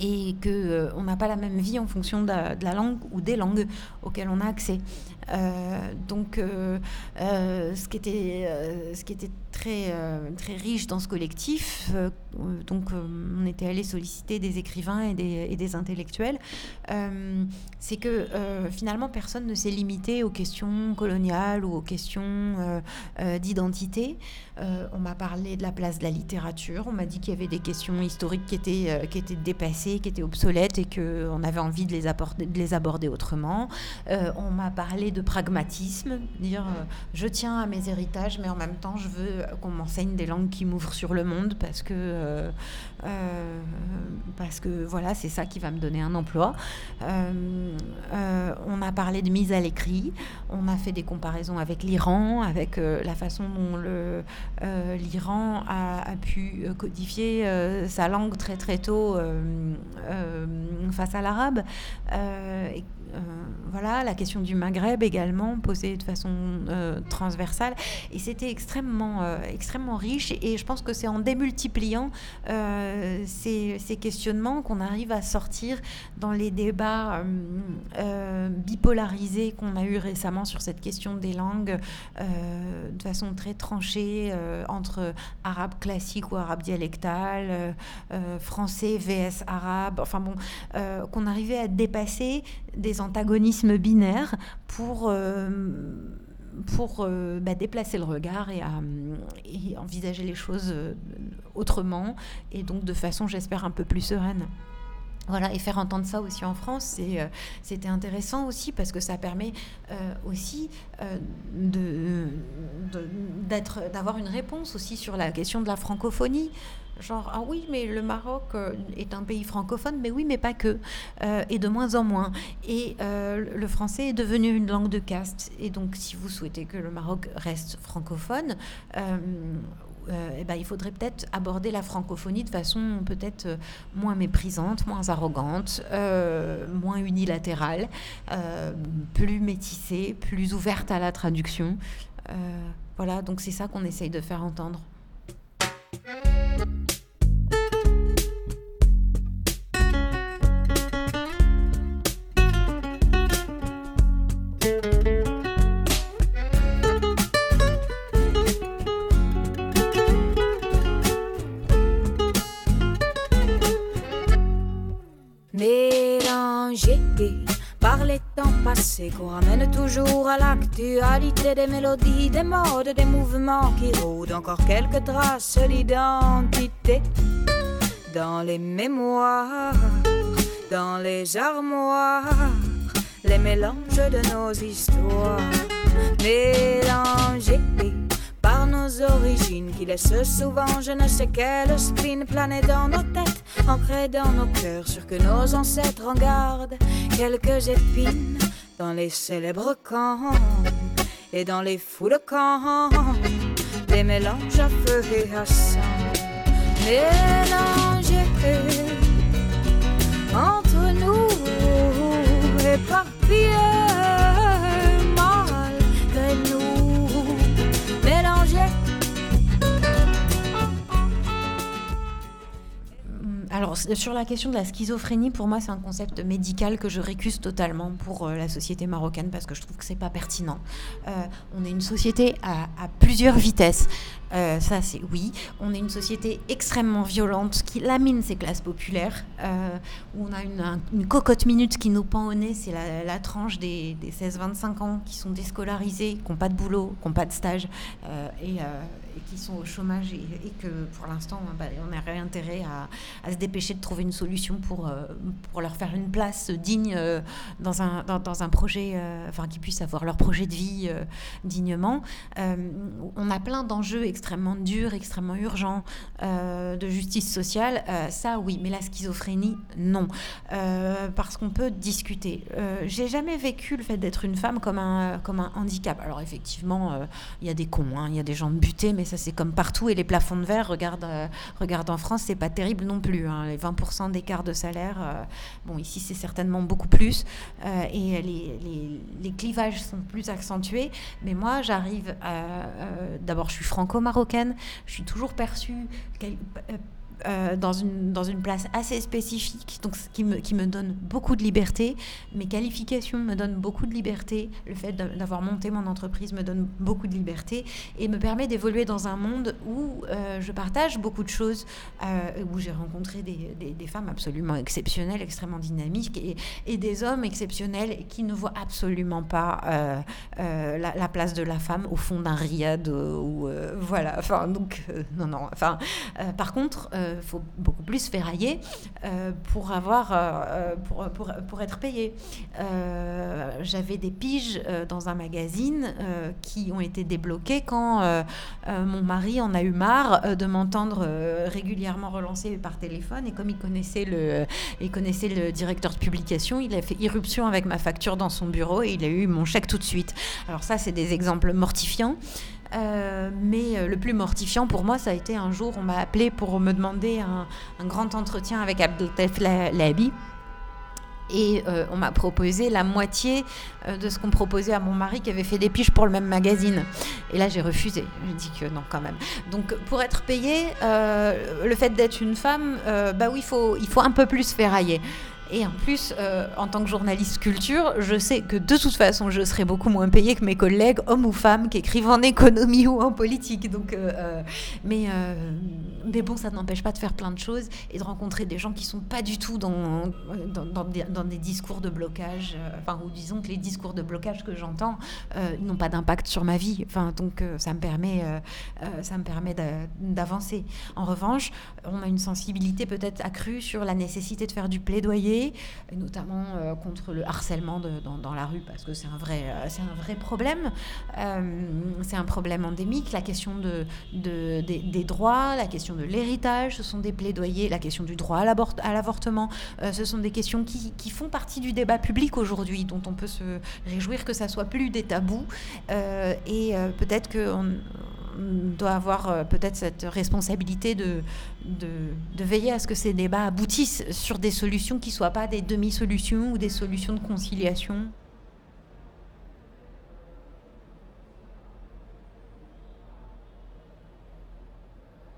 et qu'on euh, n'a pas la même vie en fonction de la, langue ou des langues auxquelles on a accès. Euh, donc, euh, ce, qui était, ce qui était très, très riche dans ce collectif, donc on était allé solliciter des écrivains et des, intellectuels, c'est que finalement personne ne s'est limité aux questions coloniales ou aux questions d'identité. on m'a parlé de la place de la littérature, on m'a dit qu'il y avait des questions historiques qui étaient, qui étaient dépassées, qui étaient obsolètes et qu'on avait envie de les, de les aborder autrement. on m'a parlé de pragmatisme, dire euh, je tiens à mes héritages, mais en même temps je veux qu'on m'enseigne des langues qui m'ouvrent sur le monde parce que euh, euh, voilà c'est ça qui va me donner un emploi. on a parlé de mise à l'écrit, on a fait des comparaisons avec l'Iran, avec la façon dont l'Iran a, a, pu codifier sa langue très très tôt face à l'arabe. Euh, voilà, la question du Maghreb également posée de façon euh, transversale. Et c'était extrêmement, euh, extrêmement riche. Et je pense que c'est en démultipliant ces, ces, questionnements qu'on arrive à sortir dans les débats bipolarisés qu'on a eu récemment sur cette question des langues de façon très tranchée entre arabe classique ou arabe dialectal, français vs arabe. Enfin bon, qu'on arrivait à dépasser des antagonismes binaires pour, euh, euh, bah, déplacer le regard et, et, envisager les choses euh, autrement et donc de façon, j'espère, un peu plus sereine. Voilà, et faire entendre ça aussi en France, c'était intéressant aussi parce que ça permet aussi de, d'avoir une réponse aussi sur la question de la francophonie. Genre, ah oui, mais le Maroc euh, est un pays francophone, mais oui, mais pas que, euh, et de moins en moins. Et euh, le français est devenu une langue de caste. Et donc, si vous souhaitez que le Maroc reste francophone, eh ben, il faudrait peut-être aborder la francophonie de façon peut-être moins méprisante, moins arrogante, moins unilatérale, plus métissée, plus ouverte à la traduction. voilà, donc c'est ça qu'on essaye de faire entendre. Qu'on ramène toujours à l'actualité des mélodies, des modes, des mouvements qui rôdent encore quelques traces d'identité. Dans les mémoires, dans les armoires, les mélanges de nos histoires mélangés par nos origines qui laissent souvent je ne sais quel spin planer dans nos têtes, ancré dans nos cœurs, sur que nos ancêtres en gardent quelques épines dans les célèbres camps et dans les foules camps, des mélanges à feu et à sang, mélangés entre nous, éparpillés. Alors, sur la question de la schizophrénie, pour moi, c'est un concept médical que je récuse totalement pour euh, la société marocaine parce que je trouve que c'est pas pertinent. Euh, on est une société à, plusieurs vitesses. Euh, ça, c'est oui. On est une société extrêmement violente qui lamine ses classes populaires, on a une, cocotte minute qui nous pend au nez, c'est la, tranche des, des 16-25 ans qui sont déscolarisés, qui n'ont pas de boulot, qui n'ont pas de stage et qui sont au chômage et, que pour l'instant, bah, on a intérêt à, se dépêcher de trouver une solution pour, pour leur faire une place digne dans, un, dans, un projet, enfin, qu'ils puissent avoir leur projet de vie dignement. on a plein d'enjeux extrêmement durs, extrêmement urgents de justice sociale. ça, oui, mais la schizophrénie, non. parce qu'on peut discuter. J'ai jamais vécu le fait d'être une femme comme un, comme un handicap. Alors effectivement, euh, il y a des cons, hein, il y a des gens butés, mais ça c'est comme partout. Et les plafonds de verre, regarde, euh, regarde en France, c'est pas terrible non plus. Hein. les 20% d'écart de salaire, euh, bon ici c'est certainement beaucoup plus. et les, les, les, clivages sont plus accentués. Mais moi j'arrive à... D'abord je suis franco-marocaine, je suis toujours perçue euh, dans, une, dans une place assez spécifique, donc qui me, qui me donne beaucoup de liberté. Mes qualifications me donnent beaucoup de liberté. Le fait d'avoir monté mon entreprise me donne beaucoup de liberté et me permet d'évoluer dans un monde où euh, je partage beaucoup de choses, euh, où j'ai rencontré des, des, femmes absolument exceptionnelles, extrêmement dynamiques et, des hommes exceptionnels qui ne voient absolument pas la, la, place de la femme au fond d'un riad ou voilà. Enfin, donc, non, non. Enfin, par contre, il faut beaucoup plus ferrailler euh, pour, avoir, euh, pour, pour, pour, être payé. Euh, j'avais des piges dans un magazine qui ont été débloquées quand mon mari en a eu marre de m'entendre régulièrement relancer par téléphone. Et comme il connaissait, le, il connaissait le directeur de publication, il a fait irruption avec ma facture dans son bureau et il a eu mon chèque tout de suite. Alors ça, c'est des exemples mortifiants. Euh, mais euh, le plus mortifiant pour moi, ça a été un jour, on m'a appelé pour me demander un, grand entretien avec Abdeltef Labi. Et euh, on m'a proposé la moitié de ce qu'on proposait à mon mari qui avait fait des piches pour le même magazine. Et là, j'ai refusé. J'ai dit que non, quand même. Donc, pour être payé, le fait d'être une femme, bah oui, faut, il faut un peu plus ferrailler. Et en plus, euh, en tant que journaliste culture, je sais que de toute façon, je serai beaucoup moins payée que mes collègues, hommes ou femmes, qui écrivent en économie ou en politique. Donc, euh, euh, mais, mais bon, ça n'empêche pas de faire plein de choses et de rencontrer des gens qui sont pas du tout dans, dans, des, discours de blocage. enfin, ou disons que les discours de blocage que j'entends n'ont pas d'impact sur ma vie. Enfin, donc, ça me permet, ça me permet d'avancer. En revanche, on a une sensibilité peut-être accrue sur la nécessité de faire du plaidoyer notamment euh, contre le harcèlement dans, la rue, parce que c'est un vrai, euh, c'est un vrai problème. Euh, c'est un problème endémique. La question de, des, droits, la question de l'héritage, ce sont des plaidoyers. La question du droit à l'avortement, ce sont des questions qui, font partie du débat public aujourd'hui, dont on peut se réjouir que ça soit plus des tabous. et peut-être qu'on doit avoir euh, peut-être cette responsabilité de, de, veiller à ce que ces débats aboutissent sur des solutions qui ne soient pas des demi-solutions ou des solutions de conciliation.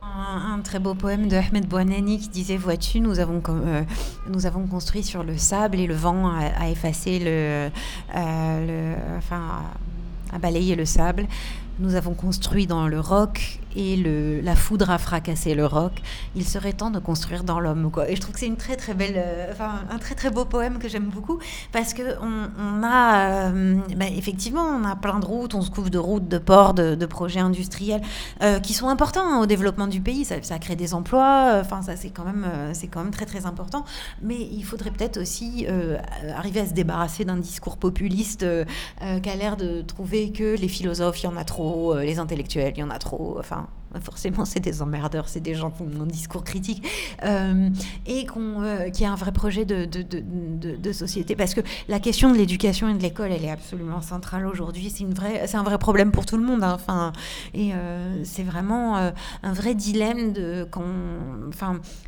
Un, très beau poème de Ahmed Bouanani qui disait Vois-tu, nous, avons, euh, nous avons construit sur le sable et le vent a, effacé le, euh, le. enfin, a balayé le sable. Nous avons construit dans le roc et la foudre a fracassé le roc. Il serait temps de construire dans l'homme. Et je trouve que c'est une très très belle, euh, enfin un très très beau poème que j'aime beaucoup parce que on, a, euh, bah, effectivement, on a plein de routes, on se couvre de routes, de ports, de, projets industriels euh, qui sont importants hein, au développement du pays. Ça, crée des emplois. Enfin, ça c'est quand même, c'est quand même très très important. Mais il faudrait peut-être aussi arriver à se débarrasser d'un discours populiste qui a l'air de trouver que les philosophes, il y en a trop, les intellectuels, il y en a trop. Forcément c'est des emmerdeurs, c'est des gens qui ont un discours critique euh, et qu'on, euh, qui a un vrai projet de, société. Parce que la question de l'éducation et de l'école elle est absolument centrale aujourd'hui. C'est un vrai problème pour tout le monde hein. enfin et euh, c'est vraiment un vrai dilemme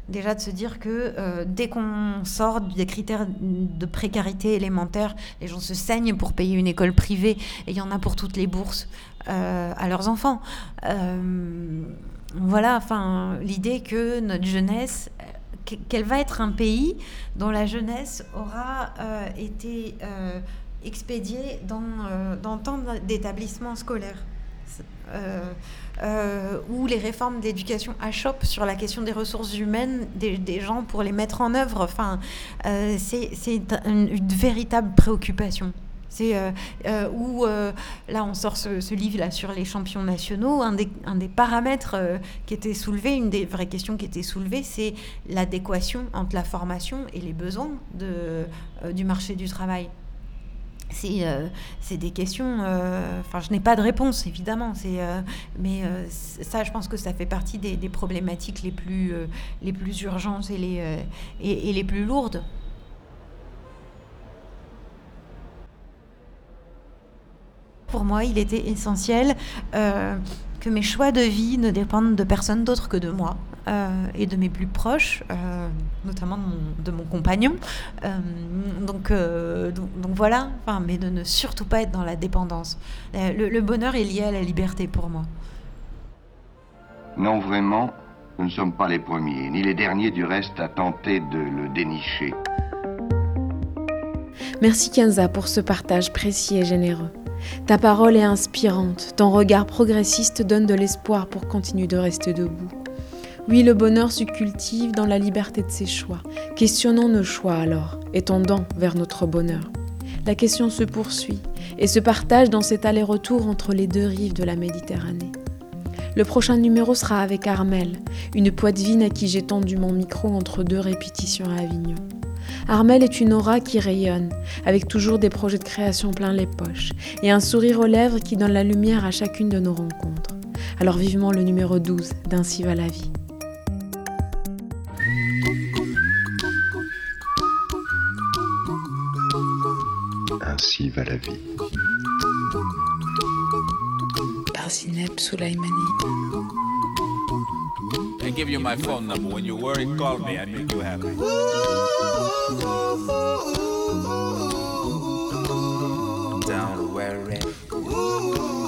déjà de se dire que dès qu'on sort des critères de précarité élémentaire les gens se saignent pour payer une école privée et il y en a pour toutes les bourses euh, à leurs enfants. Euh, voilà, enfin, l'idée que notre jeunesse, qu'elle va être un pays dont la jeunesse aura euh, été expédiée dans, dans tant d'établissements scolaires. où les réformes d'éducation achoppent sur la question des ressources humaines des, gens pour les mettre en œuvre. Enfin, c'est une, une, véritable préoccupation. C'est euh, euh, où euh, là on sort ce, livre là sur les champions nationaux. Un des, un des paramètres qui était soulevé, une des vraies questions qui était soulevée, c'est l'adéquation entre la formation et les besoins de, du marché du travail. C'est des questions. Enfin, je n'ai pas de réponse évidemment. C'est mais ça, je pense que ça fait partie des, problématiques les plus les plus urgentes et les et les plus lourdes. Pour moi, il était essentiel euh, que mes choix de vie ne dépendent de personne d'autre que de moi euh, et de mes plus proches, euh, notamment de mon, compagnon. Donc, donc, voilà, enfin, mais de ne surtout pas être dans la dépendance. Le, le bonheur est lié à la liberté pour moi. Non, vraiment, nous ne sommes pas les premiers, ni les derniers du reste à tenter de le dénicher. Merci Kenza pour ce partage précis et généreux. Ta parole est inspirante, ton regard progressiste donne de l'espoir pour continuer de rester debout. Oui, le bonheur se cultive dans la liberté de ses choix. Questionnons nos choix alors, et vers notre bonheur. La question se poursuit et se partage dans cet aller-retour entre les deux rives de la Méditerranée. Le prochain numéro sera avec Armel, une poitevine à qui j'ai tendu mon micro entre deux répétitions à Avignon. Armel est une aura qui rayonne, avec toujours des projets de création plein les poches, et un sourire aux lèvres qui donne la lumière à chacune de nos rencontres. Alors vivement le numéro 12 d'Ainsi va la vie. Ainsi va la vie. Par Zineb Soulaimani. and give you my phone number. When you're worried, call me. I make you happy. Don't worry.